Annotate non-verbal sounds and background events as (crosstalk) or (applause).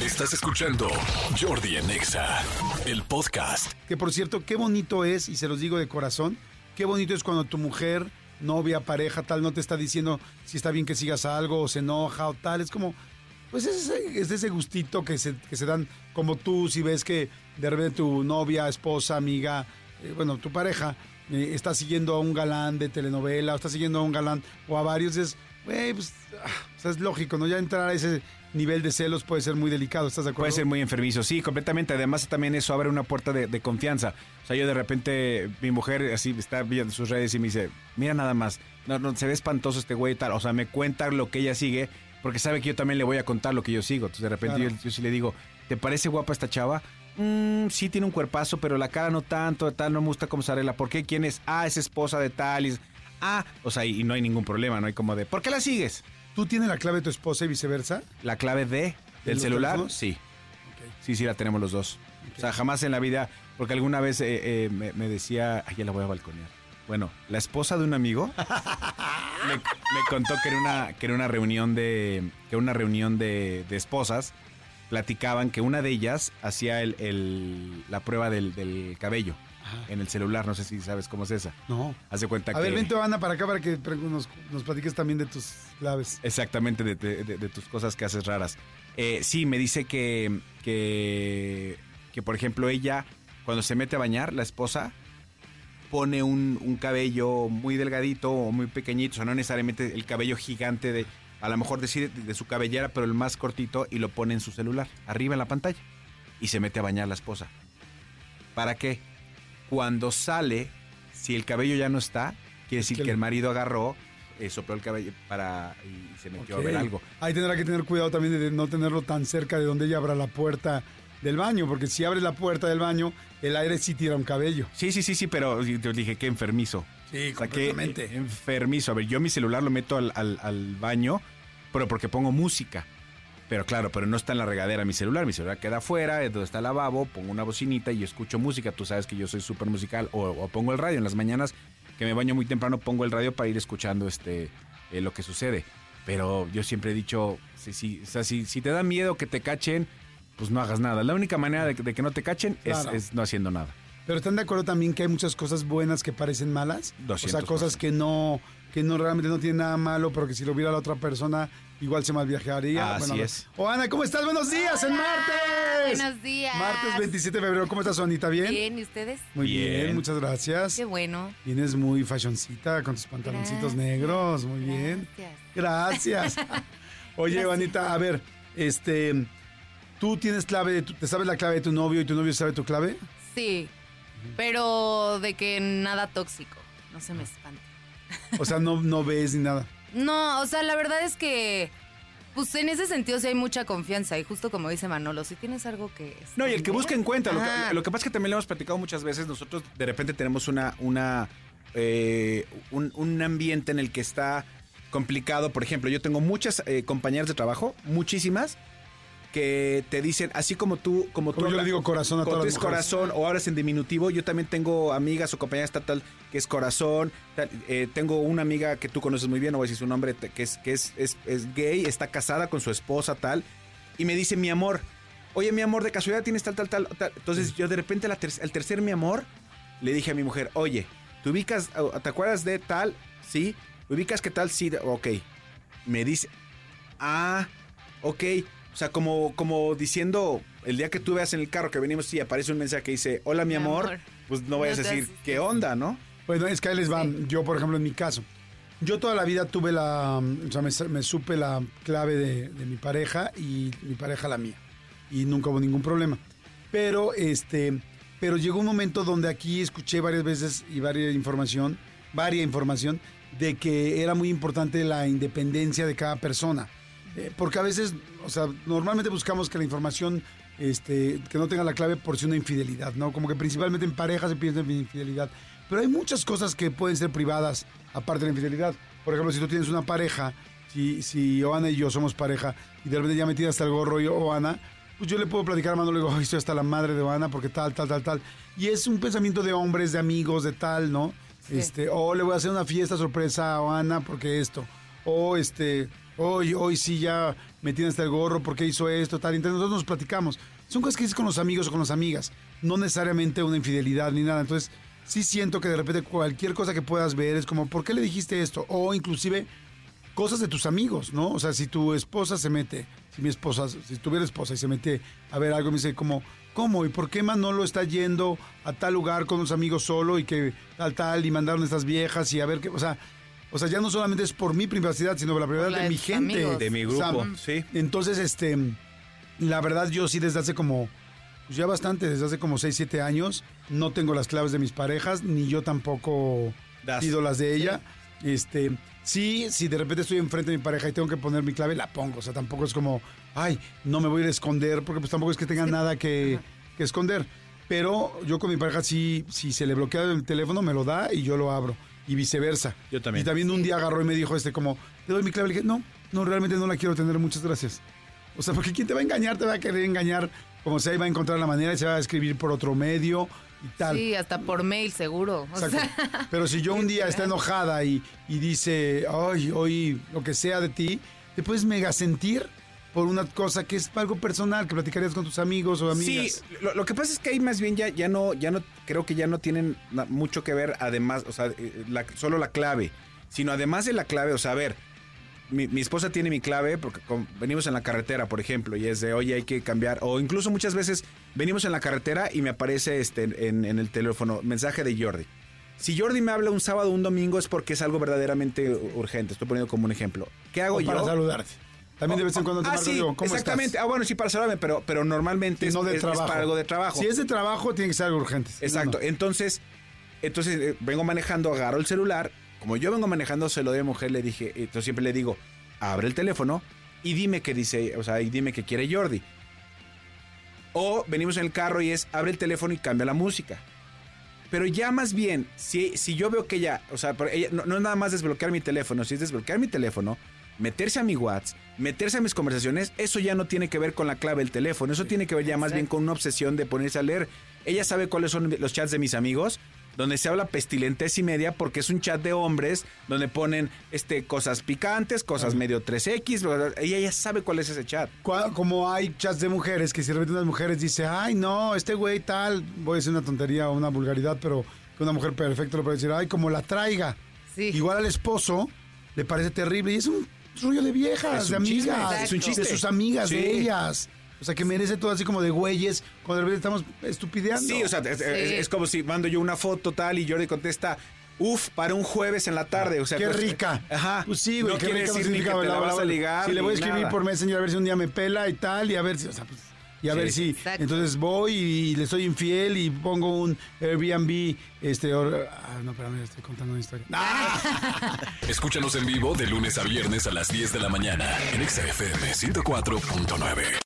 Estás escuchando Jordi en Exa, el podcast. Que por cierto, qué bonito es, y se los digo de corazón, qué bonito es cuando tu mujer, novia, pareja, tal, no te está diciendo si está bien que sigas algo o se enoja o tal. Es como, pues es ese, es ese gustito que se, que se dan, como tú, si ves que de repente tu novia, esposa, amiga, eh, bueno, tu pareja, eh, está siguiendo a un galán de telenovela o está siguiendo a un galán o a varios, es, güey, pues, o sea, es lógico, ¿no? Ya entrar a ese nivel de celos puede ser muy delicado, ¿estás de acuerdo? Puede ser muy enfermizo, sí, completamente. Además, también eso abre una puerta de, de confianza. O sea, yo de repente, mi mujer así está viendo sus redes y me dice, mira nada más, no, no, se ve espantoso este güey y tal. O sea, me cuenta lo que ella sigue, porque sabe que yo también le voy a contar lo que yo sigo. Entonces, de repente Claro. yo, yo sí le digo, ¿te parece guapa esta chava? "Mm, sí tiene un cuerpazo, pero la cara no tanto, tal, no me gusta cómo sale la. ¿Por qué? ¿Quién es? Ah, es esposa de tal. y ah, o sea, y no hay ningún problema, no hay como de, ¿por qué la sigues? ¿Tú tienes la clave de tu esposa y viceversa? La clave de del celular, teléfonos? sí. Sí, sí, la tenemos los dos. O sea, jamás en la vida, porque alguna vez eh, eh, me, me decía, ay, ya la voy a balconear. Bueno, la esposa de un amigo (laughs) me, me contó que era una, que era una reunión de, que una reunión de, de esposas. Platicaban que una de ellas hacía el, el- la prueba del, del cabello en el celular. No sé si sabes cómo es esa. No. Hace cuenta A que. ver, vente, Ana, para acá para que nos, nos platiques también de tus claves. Exactamente, de, de- de- de tus cosas que haces raras. Eh, sí, me dice que, que, que, por ejemplo, ella, cuando se mete a bañar, la esposa, pone un, un cabello muy delgadito o muy pequeñito, o sea, no necesariamente el cabello gigante de, a lo mejor decide de, de su cabellera, pero el más cortito y lo pone en su celular, arriba en la pantalla, y se mete a bañar la esposa. ¿Para qué? Cuando sale, si el cabello ya no está, quiere decir Que el marido agarró, eh, sopló el cabello para y se metió a ver algo. Ahí tendrá que tener cuidado también de no tenerlo tan cerca de donde ella abra la puerta del baño, porque si abre la puerta del baño, el aire sí tira un cabello. Sí, sí, sí, sí, pero yo dije que enfermizo. Sí, O sea, que completamente. enfermizo. A ver, yo mi celular lo meto al, al- al baño, pero porque pongo música. Pero claro, pero no está en la regadera mi celular. Mi celular queda afuera, es donde está el lavabo, pongo una bocinita y escucho música. Tú sabes que yo soy súper musical. O, o pongo el radio en las mañanas, que me baño muy temprano, pongo el radio para ir escuchando este eh, lo que sucede. Pero yo siempre he dicho, si, si, o sea, si, si te da miedo que te cachen, pues no hagas nada. La única manera de, que- de que no te cachen es no haciendo nada. Pero están de acuerdo también que hay muchas cosas buenas que parecen malas. o sea, 200%. cosas que no, que no realmente no tienen nada malo, pero que si lo viera la otra persona, igual se malviajaría. Así es. O Ana, ¿cómo estás? Buenos días, en martes. Buenos días. Martes 27 de febrero. ¿Cómo estás, Anita? ¿Bien? Bien, ¿y ustedes? Muy bien. Bien. muchas gracias. Qué bueno. Vienes muy fashioncita con tus pantaloncitos Gracias, negros, muy bien. (laughs) Gracias. Oye, Gracias. Anita, a ver, este, ¿tú tienes clave, de tu- te sabes la clave de tu novio y tu novio sabe tu clave? Sí, pero de que nada tóxico. No se me espante. O sea, no, no ves ni nada. (laughs) No, o sea, la verdad es que, pues en ese sentido sí hay mucha confianza. Y justo como dice Manolo, si tienes algo que... No, y el que busca encuentra. Lo que, lo que pasa es que también lo hemos platicado muchas veces. Nosotros de repente tenemos una, una eh, un, un ambiente en el que está complicado. Por ejemplo, yo tengo muchas eh, compañeras de trabajo, muchísimas, que te dicen, así como tú, como tú yo le digo corazón a todas las es corazón o hablas en diminutivo, yo también tengo amigas o compañeras tal, tal que es corazón. tal, eh, tengo una amiga que tú conoces muy bien, no voy a decir su nombre, que es que es, es, es gay, está casada con su esposa tal y me dice mi amor, oye mi amor, de casualidad tienes tal tal tal. tal". Entonces yo de repente ter- al tercer mi amor le dije a mi mujer, oye, ¿te ubicas, te acuerdas de tal? Sí, ubicas que tal, sí, ok. Me dice, ah, ok. O sea, como, como diciendo, el día que tú veas en el carro que venimos, sí, aparece un mensaje que dice, hola mi, Mi amor, amor. pues no vayas No a decir. ¿qué onda, no? Bueno, es que ahí les van. Sí. Yo, por ejemplo, en mi caso, yo toda la vida tuve la, o sea, me, me supe la clave de, de mi pareja y mi pareja la mía. Y nunca hubo ningún problema. Pero, este, pero llegó un momento donde aquí escuché varias veces y varias información, varia información, de que era muy importante la independencia de cada persona. Eh, porque a veces, o sea, normalmente buscamos que la información, este, que no tenga la clave por si una infidelidad, ¿no? Como que principalmente en pareja se piensa en infidelidad. Pero hay muchas cosas que pueden ser privadas aparte de la infidelidad. Por ejemplo, si tú tienes una pareja, si, si Oana y yo somos pareja y de repente ya metida hasta el gorro y Oana, pues yo le puedo platicar a Manolo le digo, "Ay, estoy hasta la madre de Oana porque tal, tal, tal, tal. Y es un pensamiento de hombres, de amigos, de tal, ¿no? Sí. Este, o le voy a hacer una fiesta sorpresa a Oana porque esto. O este, hoy, hoy sí ya me tiene el gorro, por qué hizo esto, tal. Entonces nosotros nos platicamos. Son cosas que dices con los amigos o con las amigas, no necesariamente una infidelidad ni nada. Entonces sí siento que de repente cualquier cosa que puedas ver es como, ¿por qué le dijiste esto? O inclusive cosas de tus amigos, ¿no? O sea, si tu esposa se mete, si mi esposa, si tuviera esposa y se mete a ver algo, me dice como, ¿cómo? ¿Y por qué Manolo está yendo a tal lugar con unos amigos solo y que tal, tal, y mandaron estas viejas y a ver qué, o sea, o sea, ya no solamente es por mi privacidad, sino por la privacidad la de de mi gente. amigos. De mi O sea, grupo, sí. Entonces, este, la verdad yo sí desde hace como, pues ya bastante, desde hace como 6, 7 años, no tengo las claves de mis parejas, ni yo tampoco Das. pido las de ella. Este, sí, si de repente estoy enfrente de mi pareja y tengo que poner mi clave, la pongo. O sea, tampoco es como, ay, no me voy a ir a esconder, porque pues tampoco es que tenga nada que, que esconder. Pero yo con mi pareja sí, si se le bloquea el teléfono, me lo da y yo lo abro. Y viceversa. Yo también. Y también un día agarró y me dijo este como, te doy mi clave. Le dije, no, no, realmente no la quiero tener, muchas gracias. O sea, porque ¿quién te va a engañar? Te va a querer engañar como sea y va a encontrar la manera y se va a escribir por otro medio y tal. Sí, hasta por mail, seguro. O Exacto. sea, (laughs) Pero si yo un día está enojada y, y dice, ay, hoy lo que sea de ti, te puedes mega sentir por una cosa que es algo personal, que platicarías con tus amigos o Sí, amigas. lo, lo que pasa es que ahí más bien ya, ya no, ya no, creo que ya no tienen mucho que ver, además, o sea, eh, la- solo la clave, sino además de la clave, o sea, a ver, mi, mi esposa tiene mi clave porque con- venimos en la carretera, por ejemplo, y es de, oye, hay que cambiar, o incluso muchas veces venimos en la carretera y me aparece este en, en el teléfono mensaje de Jordi. Si Jordi me habla un sábado o un domingo es porque es algo verdaderamente urgente, estoy poniendo como un ejemplo. ¿Qué hago O yo? para saludarte. También de vez en cuando te ah, marco sí, digo, ¿cómo exactamente. estás? Ah, bueno, sí, para saludarme, pero, pero normalmente es, no de es- es trabajo. para algo de trabajo. Si es de trabajo, tiene que ser algo urgente. No, Exacto. no. Entonces, entonces eh, vengo manejando, agarro el celular. Como yo vengo manejando, se lo de mujer, le dije, entonces siempre le digo, abre el teléfono y dime qué dice, o sea, y dime qué quiere Jordi. O venimos en el carro y es, abre el teléfono y cambia la música. Pero ya más bien, si, si yo veo que ella, o sea, ella, no, no es nada más desbloquear mi teléfono, si es desbloquear mi teléfono, meterse a mi WhatsApp, meterse a mis conversaciones, eso ya no tiene que ver con la clave del teléfono, eso tiene que ver ya más bien con una obsesión de ponerse a leer. Ella sabe cuáles son los chats de mis amigos, donde se habla pestilentes y media, porque es un chat de hombres, donde ponen este, cosas picantes, cosas medio 3X, ¿verdad? ella ya sabe cuál es ese chat. Como hay chats de mujeres que si de repente unas mujeres dice, ay, no, este güey tal, voy a decir una tontería o una vulgaridad, pero que una mujer perfecta lo puede decir, ay, como la traiga. Sí. Igual al esposo le parece terrible y es un rollo de viejas, de amigas, es un chiste. de sus amigas, Sí. de ellas. O sea, que merece todo así como de güeyes, cuando de repente estamos estupideando. Sí, o sea, es, es- Sí. es como si mando yo una foto tal y Jordi contesta, uf, para un jueves en la tarde. O sea, Qué pues, rica. Ajá. Pues sí, güey. No qué quiere rica decir ni que significa, te la vas a ligar. Si le voy a escribir nada. por Messenger a ver si un día me pela y tal, y a ver si, o sea, pues, y a Sí. ver si. Exacto. Entonces voy y le soy infiel y pongo un Airbnb, este, or- ah, no, espérame, estoy contando una historia. (laughs) Escúchanos en vivo de lunes a viernes a las 10 de la mañana en Exa FM 104.9.